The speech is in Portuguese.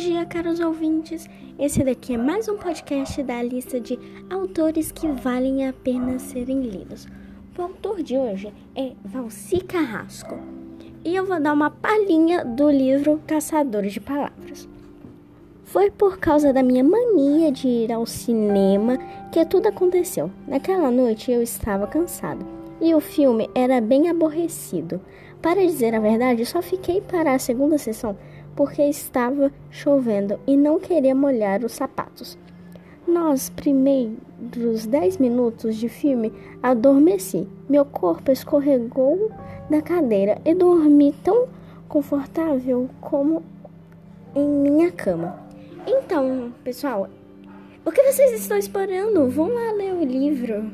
dia, caros ouvintes. Esse daqui é mais um podcast da lista de autores que valem a pena serem lidos. O autor de hoje é Valci Carrasco. E eu vou dar uma palhinha do livro Caçadores de Palavras. Foi por causa da minha mania de ir ao cinema que tudo aconteceu. Naquela noite eu estava cansado e o filme era bem aborrecido. Para dizer a verdade, só fiquei para a segunda sessão porque estava chovendo e não queria molhar os sapatos. Nos primeiros dez minutos de filme, adormeci. Meu corpo escorregou da cadeira e dormi tão confortável como em minha cama. Então, pessoal, o que vocês estão esperando? Vão lá ler o livro.